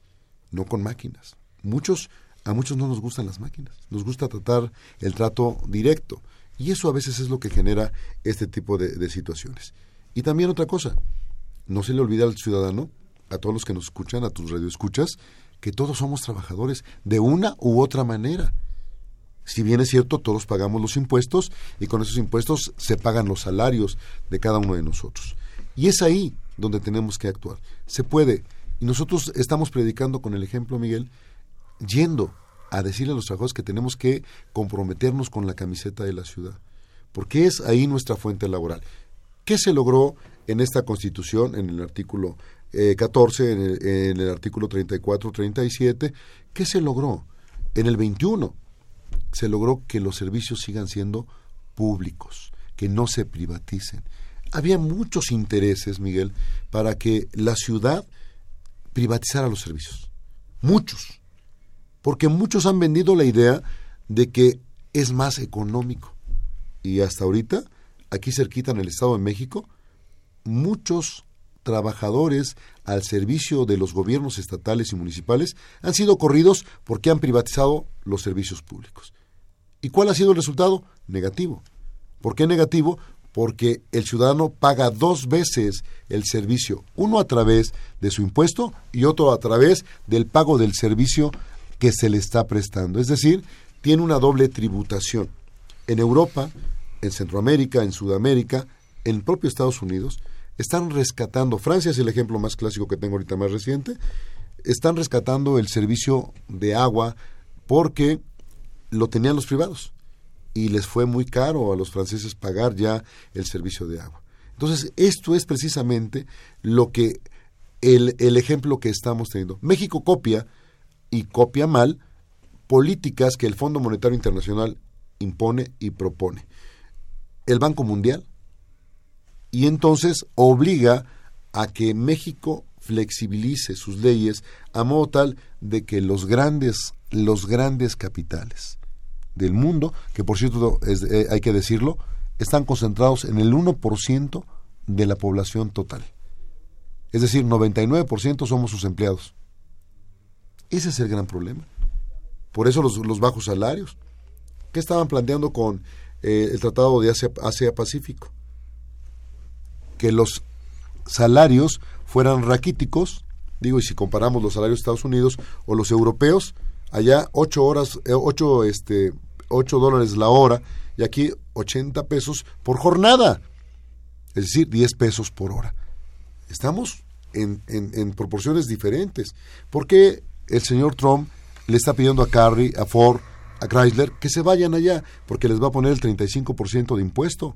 no con máquinas. Muchos a muchos no nos gustan las máquinas, nos gusta tratar el trato directo. Y eso a veces es lo que genera este tipo de, situaciones. Y también otra cosa, no se le olvida al ciudadano, a todos los que nos escuchan, a tus radioescuchas, que todos somos trabajadores de una u otra manera. Si bien es cierto, todos pagamos los impuestos y con esos impuestos se pagan los salarios de cada uno de nosotros. Y es ahí donde tenemos que actuar. Se puede. Y nosotros estamos predicando con el ejemplo, Miguel, yendo a decirle a los trabajadores que tenemos que comprometernos con la camiseta de la ciudad, porque es ahí nuestra fuente laboral. ¿Qué se logró en esta Constitución, en el artículo 14, eh, en el, en el artículo 34, 37? ¿Qué se logró? En el 21 se logró que los servicios sigan siendo públicos, que no se privaticen. Había muchos intereses, Miguel, para que la ciudad privatizara los servicios. Muchos porque muchos han vendido la idea de que es más económico. Y hasta ahorita, aquí cerquita en el Estado de México, muchos trabajadores al servicio de los gobiernos estatales y municipales han sido corridos porque han privatizado los servicios públicos. ¿Y cuál ha sido el resultado? Negativo. ¿Por qué negativo? Porque el ciudadano paga dos veces el servicio, uno a través de su impuesto y otro a través del pago del servicio que se le está prestando. Es decir, tiene una doble tributación. En Europa, en Centroamérica, en Sudamérica, en el propio Estados Unidos, están rescatando, Francia es el ejemplo más clásico que tengo ahorita más reciente, están rescatando el servicio de agua porque lo tenían los privados y les fue muy caro a los franceses pagar ya el servicio de agua. Entonces, esto es precisamente lo que el, el ejemplo que estamos teniendo. México copia y copia mal políticas que el Fondo Monetario Internacional impone y propone. El Banco Mundial. Y entonces obliga a que México flexibilice sus leyes a modo tal de que los grandes, los grandes capitales del mundo, que por cierto eh, hay que decirlo, están concentrados en el 1% de la población total. Es decir, 99% somos sus empleados. Ese es el gran problema. Por eso los, bajos salarios. ¿Qué estaban planteando con eh, el Tratado de Asia-Pacífico? Que los salarios fueran raquíticos, digo, y si comparamos los salarios de Estados Unidos o los europeos, allá 8 horas, eh, ocho este, 8 dólares la hora, y aquí 80 pesos por jornada, es decir, 10 pesos por hora. Estamos en, en, en proporciones diferentes. ¿Por qué el señor Trump le está pidiendo a Carrie, a Ford, a Chrysler que se vayan allá porque les va a poner el 35% de impuesto,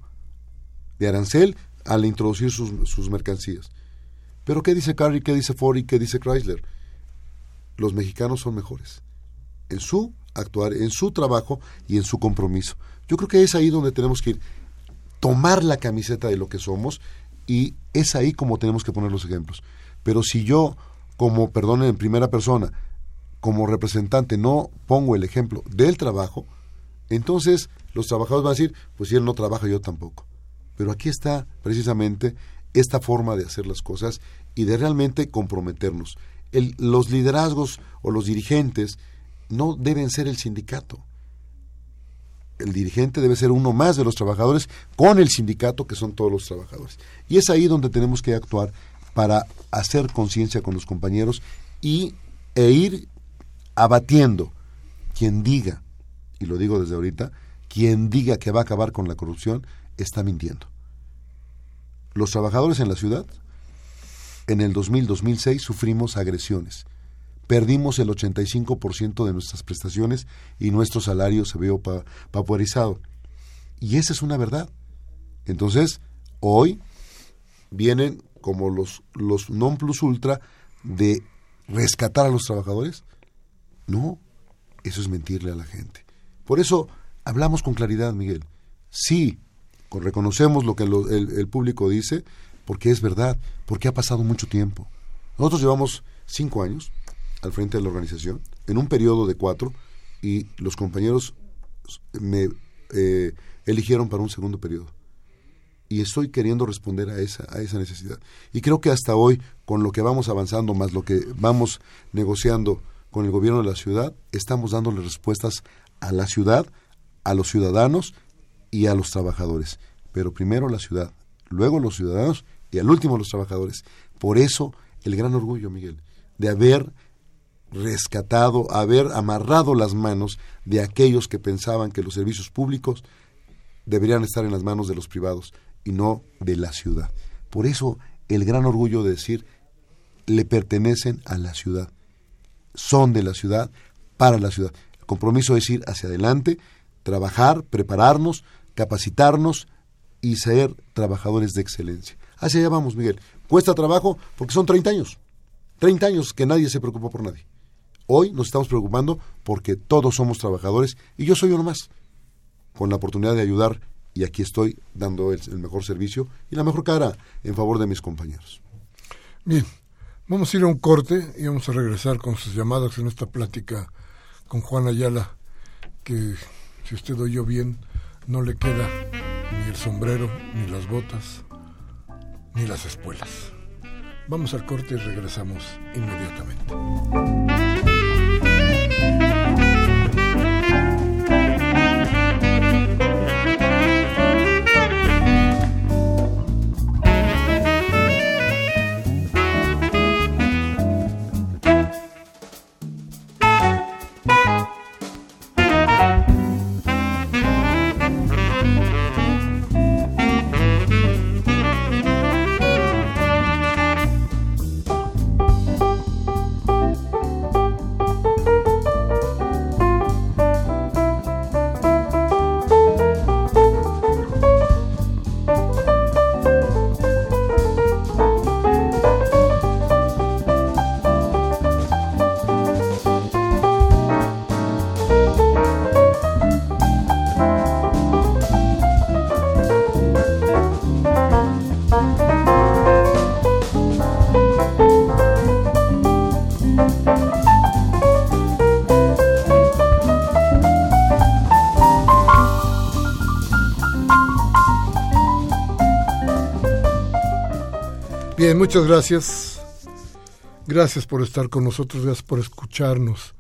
de arancel, al introducir sus, mercancías. Pero ¿qué dice Carrie, qué dice Ford y qué dice Chrysler? Los mexicanos son mejores en su actuar, en su trabajo y en su compromiso. Yo creo que es ahí donde tenemos que ir, tomar la camiseta de lo que somos y es ahí como tenemos que poner los ejemplos. Pero si yo como, perdón, en primera persona, como representante, no pongo el ejemplo del trabajo, entonces los trabajadores van a decir, pues si él no trabaja, yo tampoco. Pero aquí está precisamente esta forma de hacer las cosas y de realmente comprometernos. los liderazgos o los dirigentes no deben ser el sindicato. El dirigente debe ser uno más de los trabajadores con el sindicato que son todos los trabajadores. Y es ahí donde tenemos que actuar para hacer conciencia con los compañeros y, e ir abatiendo quien diga, y lo digo desde ahorita, quien diga que va a acabar con la corrupción está mintiendo. Los trabajadores en la ciudad, en el 2000-2006 sufrimos agresiones perdimos el 85% de nuestras prestaciones y nuestro salario se vio vaporizado. Y esa es una verdad. Entonces, hoy vienen como los, los non plus ultra de rescatar a los trabajadores. No, eso es mentirle a la gente. Por eso hablamos con claridad, Miguel. Sí, reconocemos lo que el, el público dice, porque es verdad, porque ha pasado mucho tiempo. Nosotros llevamos cinco años al frente de la organización en un periodo de cuatro y los compañeros me eh, eligieron para un segundo periodo. Y estoy queriendo responder a esa, a esa necesidad. Y creo que hasta hoy, con lo que vamos avanzando, más lo que vamos negociando con el gobierno de la ciudad, estamos dándole respuestas a la ciudad, a los ciudadanos y a los trabajadores. Pero primero la ciudad, luego los ciudadanos y al último los trabajadores. Por eso el gran orgullo, Miguel, de haber rescatado, haber amarrado las manos de aquellos que pensaban que los servicios públicos deberían estar en las manos de los privados y no de la ciudad. Por eso el gran orgullo de decir, le pertenecen a la ciudad, son de la ciudad, para la ciudad. El compromiso es ir hacia adelante, trabajar, prepararnos, capacitarnos y ser trabajadores de excelencia. Hacia allá vamos, Miguel. Cuesta trabajo porque son 30 años. 30 años que nadie se preocupó por nadie. Hoy nos estamos preocupando porque todos somos trabajadores y yo soy uno más, con la oportunidad de ayudar y aquí estoy dando el, mejor servicio y la mejor cara en favor de mis compañeros. Bien, vamos a ir a un corte y vamos a regresar con sus llamadas en esta plática con Juan Ayala, que si usted oyó bien, no le queda ni el sombrero, ni las botas, ni las espuelas. Vamos al corte y regresamos inmediatamente. Muchas gracias. Gracias por estar con nosotros, gracias por escucharnos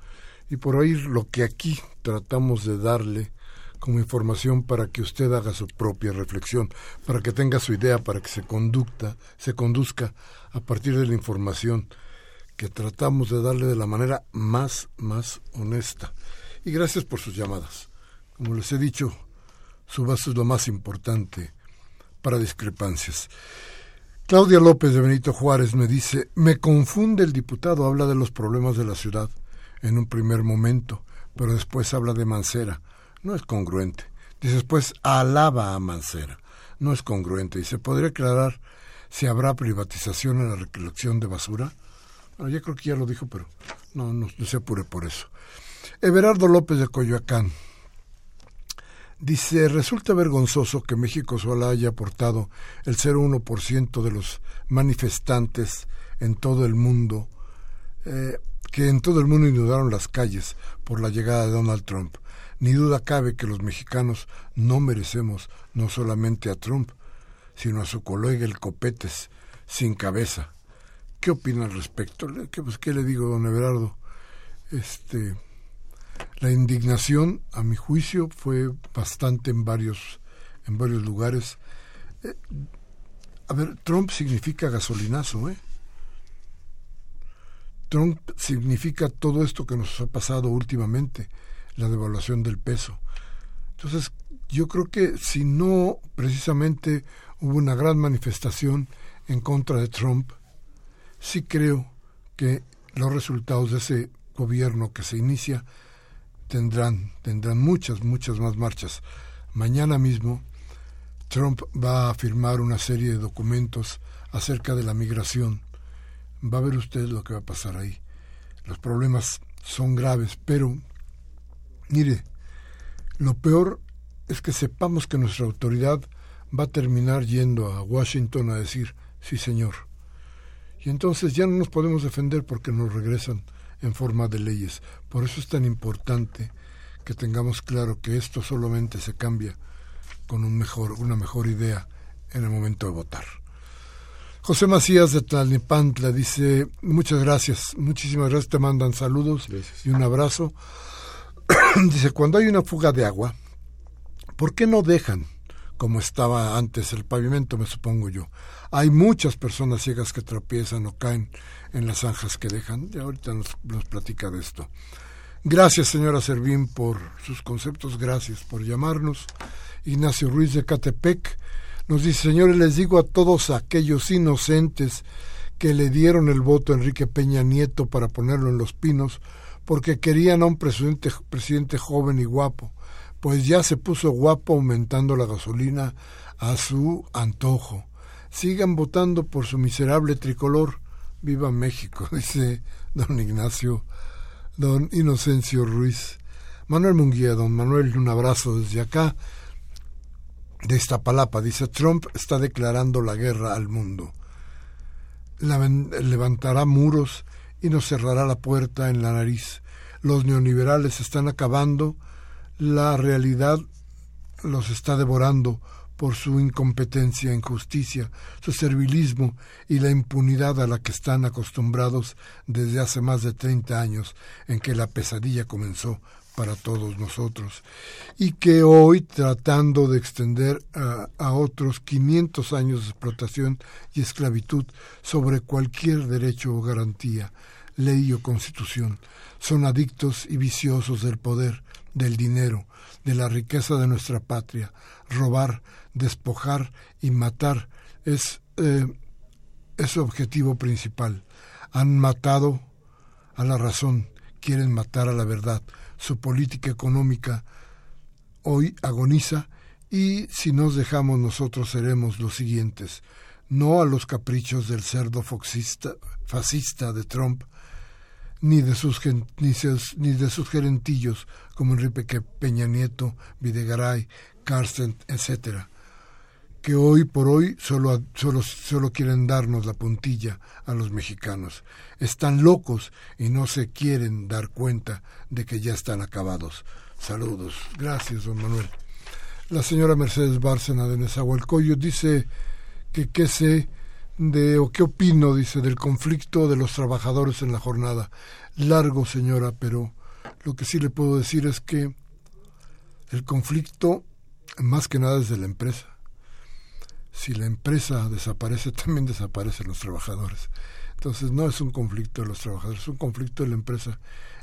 y por oír lo que aquí tratamos de darle como información para que usted haga su propia reflexión, para que tenga su idea, para que se conducta, se conduzca a partir de la información que tratamos de darle de la manera más, más honesta. Y gracias por sus llamadas. Como les he dicho, su vaso es lo más importante para discrepancias. Claudia López de Benito Juárez me dice, me confunde el diputado, habla de los problemas de la ciudad en un primer momento, pero después habla de Mancera. No es congruente. Dice después alaba a Mancera. No es congruente. Y se podría aclarar si habrá privatización en la recolección de basura. Bueno, ya creo que ya lo dijo, pero no, no, no se apure por eso. Everardo López de Coyoacán Dice, resulta vergonzoso que México solo haya aportado el 0,1% de los manifestantes en todo el mundo eh, que en todo el mundo inundaron las calles por la llegada de Donald Trump. Ni duda cabe que los mexicanos no merecemos no solamente a Trump, sino a su colega el Copetes, sin cabeza. ¿Qué opina al respecto? ¿Qué, pues, ¿qué le digo, don Everardo? Este, la indignación, a mi juicio, fue bastante en varios, en varios lugares. Eh, a ver, Trump significa gasolinazo, ¿eh? Trump significa todo esto que nos ha pasado últimamente, la devaluación del peso. Entonces, yo creo que si no precisamente hubo una gran manifestación en contra de Trump, sí creo que los resultados de ese gobierno que se inicia tendrán, tendrán muchas, muchas más marchas. Mañana mismo Trump va a firmar una serie de documentos acerca de la migración. Va a ver usted lo que va a pasar ahí. Los problemas son graves, pero mire, lo peor es que sepamos que nuestra autoridad va a terminar yendo a Washington a decir, sí señor. Y entonces ya no nos podemos defender porque nos regresan en forma de leyes. Por eso es tan importante que tengamos claro que esto solamente se cambia con un mejor, una mejor idea en el momento de votar. José Macías de Tlalnepantla dice, muchas gracias, muchísimas gracias, te mandan saludos y un abrazo. <coughs> dice, cuando hay una fuga de agua, ¿por qué no dejan como estaba antes el pavimento, me supongo yo? Hay muchas personas ciegas que tropiezan o caen en las zanjas que dejan, y ahorita nos, nos platica de esto. Gracias, señora Servín, por sus conceptos, gracias por llamarnos. Ignacio Ruiz de Catepec nos dice, señores, les digo a todos aquellos inocentes que le dieron el voto a Enrique Peña Nieto para ponerlo en los pinos, porque querían a un presidente, presidente joven y guapo, pues ya se puso guapo aumentando la gasolina a su antojo. Sigan votando por su miserable tricolor. Viva México, <laughs> dice don Ignacio, don Inocencio Ruiz. Manuel Munguía, don Manuel, un abrazo desde acá de esta palapa. Dice, Trump está declarando la guerra al mundo. levantará muros y nos cerrará la puerta en la nariz. Los neoliberales están acabando, la realidad los está devorando por su incompetencia, injusticia, su servilismo y la impunidad a la que están acostumbrados desde hace más de 30 años en que la pesadilla comenzó para todos nosotros. Y que hoy tratando de extender a, otros 500 años de explotación y esclavitud sobre cualquier derecho o garantía, ley o constitución, son adictos y viciosos del poder, del dinero, de la riqueza de nuestra patria. Robar, despojar y matar es, eh, es su objetivo principal. Han matado a la razón, quieren matar a la verdad su política económica hoy agoniza y si nos dejamos nosotros seremos los siguientes, no a los caprichos del cerdo fascista de Trump, ni de sus, ni, ni de sus gerentillos como Enrique Peña Nieto, Videgaray, Carsten, etcétera, que hoy por hoy solo, solo, solo quieren darnos la puntilla a los mexicanos. Están locos y no se quieren dar cuenta de que ya están acabados. Saludos. Gracias, don Manuel. La señora Mercedes Bárcena de Nezahualcóyotl dice que qué sé de o qué opino, dice, del conflicto de los trabajadores en la jornada. Largo, señora, pero lo que sí le puedo decir es que el conflicto más que nada es de la empresa si la empresa desaparece, <laughs> también desaparecen los trabajadores. Entonces no es un conflicto de los trabajadores, es un conflicto de la empresa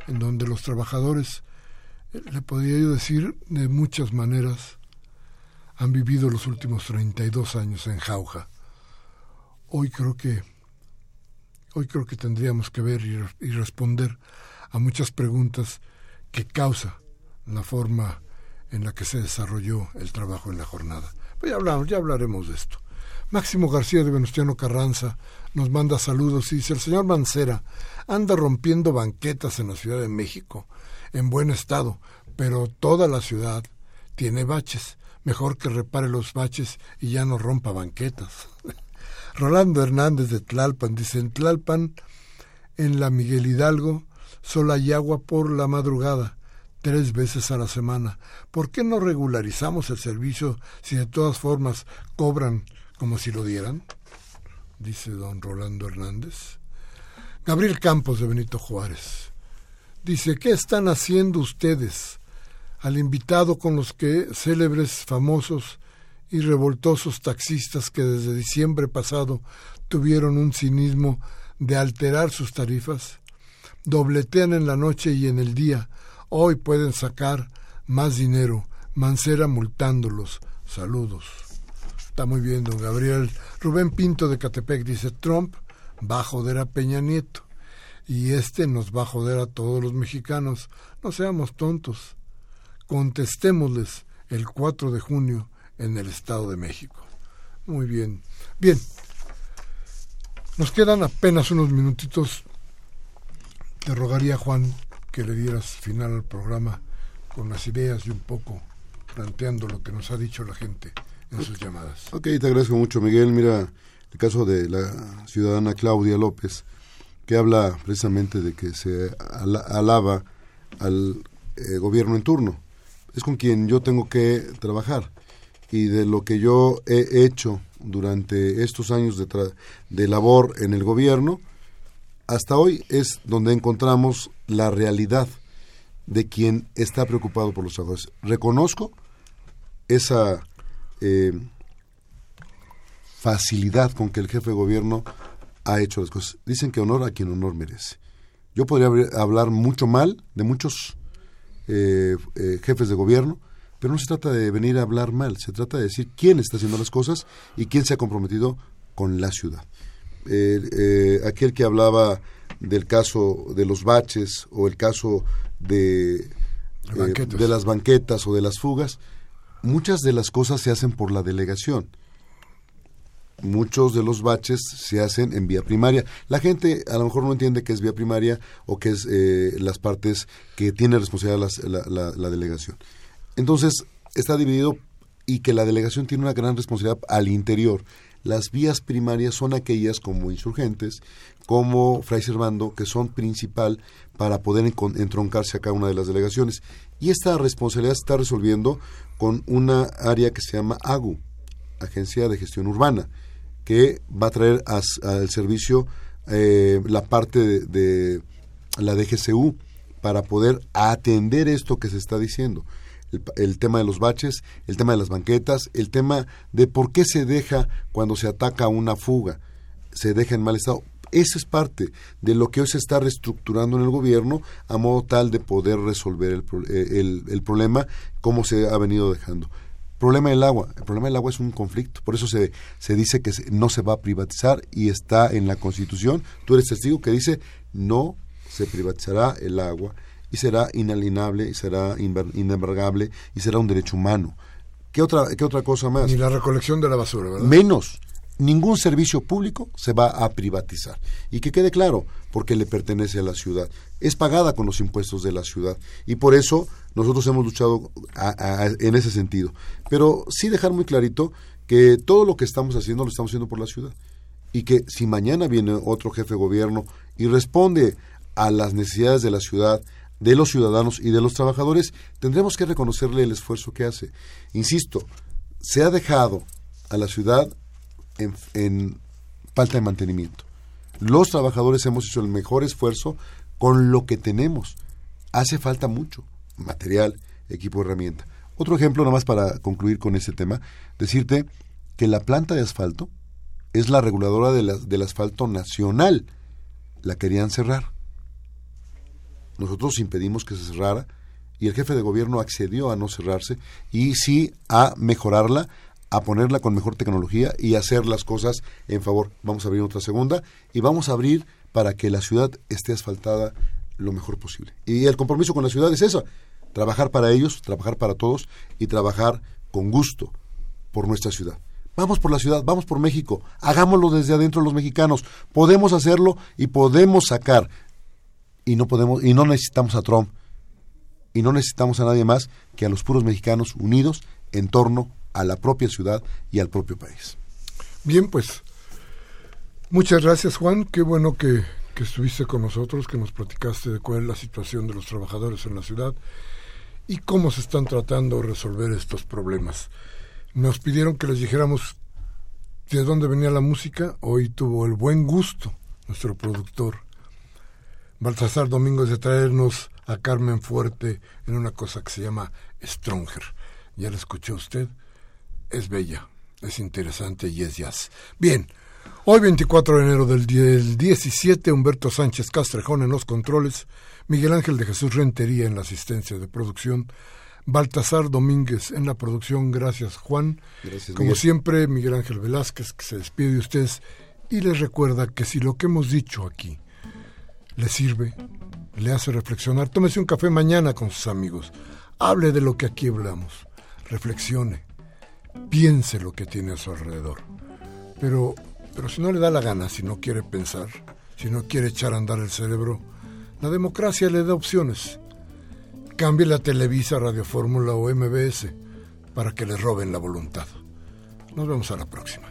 en donde los trabajadores, eh, le podría yo decir de muchas maneras, han vivido los últimos 32 años en jauja. Hoy creo que hoy creo que tendríamos que ver y, responder a muchas preguntas que causa la forma en la que se desarrolló el trabajo en la jornada. Pues ya, hablamos, ya hablaremos de esto. Máximo García de Venustiano Carranza nos manda saludos y dice, el señor Mancera anda rompiendo banquetas en la Ciudad de México, en buen estado, pero toda la ciudad tiene baches. Mejor que repare los baches y ya no rompa banquetas. <laughs> Rolando Hernández de Tlalpan dice, en Tlalpan En la Miguel Hidalgo solo hay agua por la madrugada, tres veces a la semana. ¿Por qué no regularizamos el servicio si de todas formas cobran como si lo dieran? Dice don Rolando Hernández. Gabriel Campos de Benito Juárez. Dice, ¿qué están haciendo ustedes? Al invitado con los que célebres, famosos y revoltosos taxistas que desde diciembre pasado tuvieron un cinismo de alterar sus tarifas, dobletean en la noche y en el día, hoy pueden sacar más dinero, Mancera multándolos. Saludos. Está muy bien, don Gabriel. Rubén Pinto de Catepec dice, Trump va a joder a Peña Nieto y este nos va a joder a todos los mexicanos. No seamos tontos contestémosles el 4 de junio en el Estado de México. Muy bien. Bien. Nos quedan apenas unos minutitos. Te rogaría, Juan, que le dieras final al programa con las ideas y un poco planteando lo que nos ha dicho la gente en sus llamadas. Ok, te agradezco mucho, Miguel. Mira, el caso de la ciudadana Claudia López, que habla precisamente de que se alaba al eh, gobierno en turno es con quien yo tengo que trabajar. Y de lo que yo he hecho durante estos años de, de labor en el gobierno, hasta hoy es donde encontramos la realidad de quien está preocupado por los trabajadores. Reconozco esa eh, facilidad con que el jefe de gobierno ha hecho las cosas. Dicen que honor a quien honor merece. Yo podría hablar mucho mal de muchos eh, eh, jefes de gobierno, pero no se trata de venir a hablar mal, se trata de decir quién está haciendo las cosas y quién se ha comprometido con la ciudad. Eh, aquel que hablaba del caso de los baches o el caso de, de las banquetas o de las fugas, muchas de las cosas se hacen por la delegación muchos de los baches se hacen en vía primaria. La gente a lo mejor no entiende que es vía primaria o que es eh, las partes que tiene responsabilidad la, la, delegación. Entonces, está dividido y que la delegación tiene una gran responsabilidad al interior. Las vías primarias son aquellas como insurgentes, como Fray Servando, que son principal para poder entroncarse a cada una de las delegaciones. Y esta responsabilidad se está resolviendo con una área que se llama AGU, Agencia de Gestión Urbana que va a traer al servicio eh, la parte de, la DGCU para poder atender esto que se está diciendo. El, tema de los baches, el tema de las banquetas, el tema de por qué se deja cuando se ataca una fuga, se deja en mal estado. Eso es parte de lo que hoy se está reestructurando en el gobierno a modo tal de poder resolver el, el, el problema como se ha venido dejando problema del agua. El problema del agua es un conflicto. Por eso se, se dice que no se va a privatizar y está en la Constitución. Tú eres testigo que dice no se privatizará el agua y será inalienable y será inembargable y será un derecho humano. ¿Qué otra, ¿Qué otra cosa más? Ni la recolección de la basura, ¿verdad? Menos ningún servicio público se va a privatizar. Y que quede claro, porque le pertenece a la ciudad. Es pagada con los impuestos de la ciudad. Y por eso nosotros hemos luchado en ese sentido. Pero sí dejar muy clarito que todo lo que estamos haciendo lo estamos haciendo por la ciudad. Y que si mañana viene otro jefe de gobierno y responde a las necesidades de la ciudad, de los ciudadanos y de los trabajadores, tendremos que reconocerle el esfuerzo que hace. Insisto, se ha dejado a la ciudad en, falta de mantenimiento. Los trabajadores hemos hecho el mejor esfuerzo con lo que tenemos. Hace falta mucho, material, equipo, herramienta. Otro ejemplo, nada más para concluir con este tema, decirte que la planta de asfalto es la reguladora del asfalto nacional. La querían cerrar. Nosotros impedimos que se cerrara y el jefe de gobierno accedió a no cerrarse y sí a mejorarla a ponerla con mejor tecnología y hacer las cosas en favor. Vamos a abrir otra segunda y vamos a abrir para que la ciudad esté asfaltada lo mejor posible. Y el compromiso con la ciudad es eso, trabajar para ellos, trabajar para todos y trabajar con gusto por nuestra ciudad. Vamos por la ciudad, vamos por México, hagámoslo desde adentro los mexicanos. Podemos hacerlo y podemos sacar y no podemos y no necesitamos a Trump y no necesitamos a nadie más que a los puros mexicanos unidos en torno a la propia ciudad y al propio país. Bien, pues muchas gracias Juan, qué bueno que, que estuviste con nosotros, que nos platicaste de cuál es la situación de los trabajadores en la ciudad y cómo se están tratando de resolver estos problemas. Nos pidieron que les dijéramos de dónde venía la música. Hoy tuvo el buen gusto nuestro productor Baltasar Domingos de traernos a Carmen Fuerte en una cosa que se llama Stronger. Ya la escuchó usted. Es bella, es interesante y es jazz. Bien, hoy 24 de enero del, del 17, Humberto Sánchez Castrejón en los controles, Miguel Ángel de Jesús Rentería en la asistencia de producción, Baltasar Domínguez en la producción. Gracias, Juan. Gracias, Como Miguel. siempre, Miguel Ángel Velázquez, que se despide de ustedes y les recuerda que si lo que hemos dicho aquí le sirve, le hace reflexionar, tómese un café mañana con sus amigos, hable de lo que aquí hablamos, reflexione, piense lo que tiene a su alrededor. Pero, pero si no le da la gana, si no quiere pensar, si no quiere echar a andar el cerebro, la democracia le da opciones. Cambie la Televisa, Radio Fórmula o MBS para que le roben la voluntad. Nos vemos a la próxima.